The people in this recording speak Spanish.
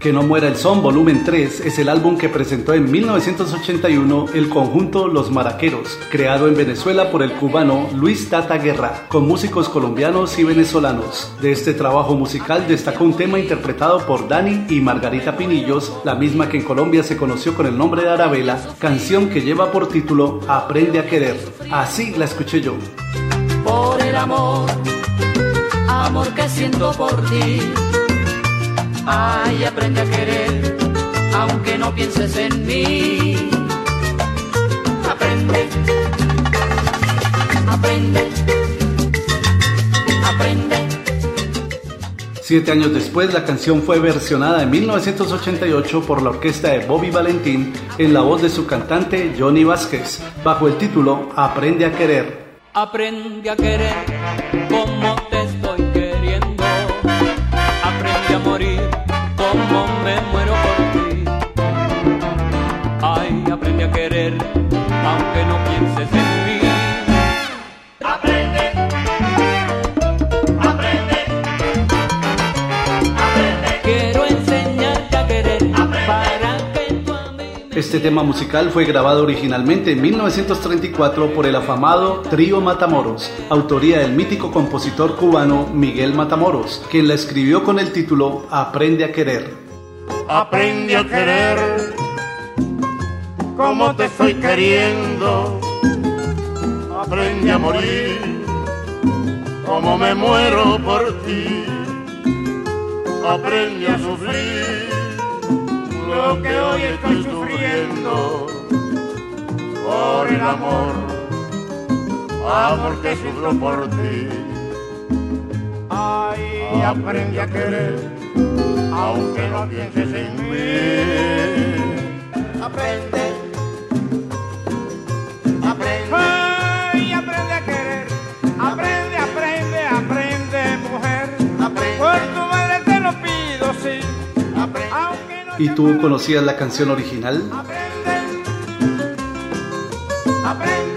Que no muera el son, volumen 3, es el álbum que presentó en 1981 el conjunto Los Maraqueros, creado en Venezuela por el cubano Luis Tata Guerra, con músicos colombianos y venezolanos. De este trabajo musical destacó un tema interpretado por Dani y Margarita Pinillos, la misma que en Colombia se conoció con el nombre de Arabela, canción que lleva por título Aprende a querer. Así la escuché yo. Por el amor, amor que siento por ti Ay, aprende a querer, aunque no pienses en mí. Aprende, aprende, aprende. Siete años después, la canción fue versionada en 1988 por la orquesta de Bobby Valentín en la voz de su cantante Johnny Vázquez, bajo el título Aprende a querer. Aprende a querer aunque no pienses en mí. Aprende, aprende, aprende. Quiero enseñarte a querer para que tú a mí Este tema musical fue grabado originalmente en 1934 por el afamado Trío Matamoros, autoría del mítico compositor cubano Miguel Matamoros, quien la escribió con el título Aprende a querer. Aprende a querer como te estoy queriendo. Aprende a morir como me muero por ti. Aprende a sufrir lo que hoy estoy sufriendo por el amor, amor que sufro por ti. Ay, aprende a querer, aunque no pienses en mí. Aprende, Aprende. Aprende a querer. Aprende, aprende, aprende, mujer. Por tu madre te lo pido, sí. Aunque ¿Y tú conocías la canción original? Aprende. Aprende.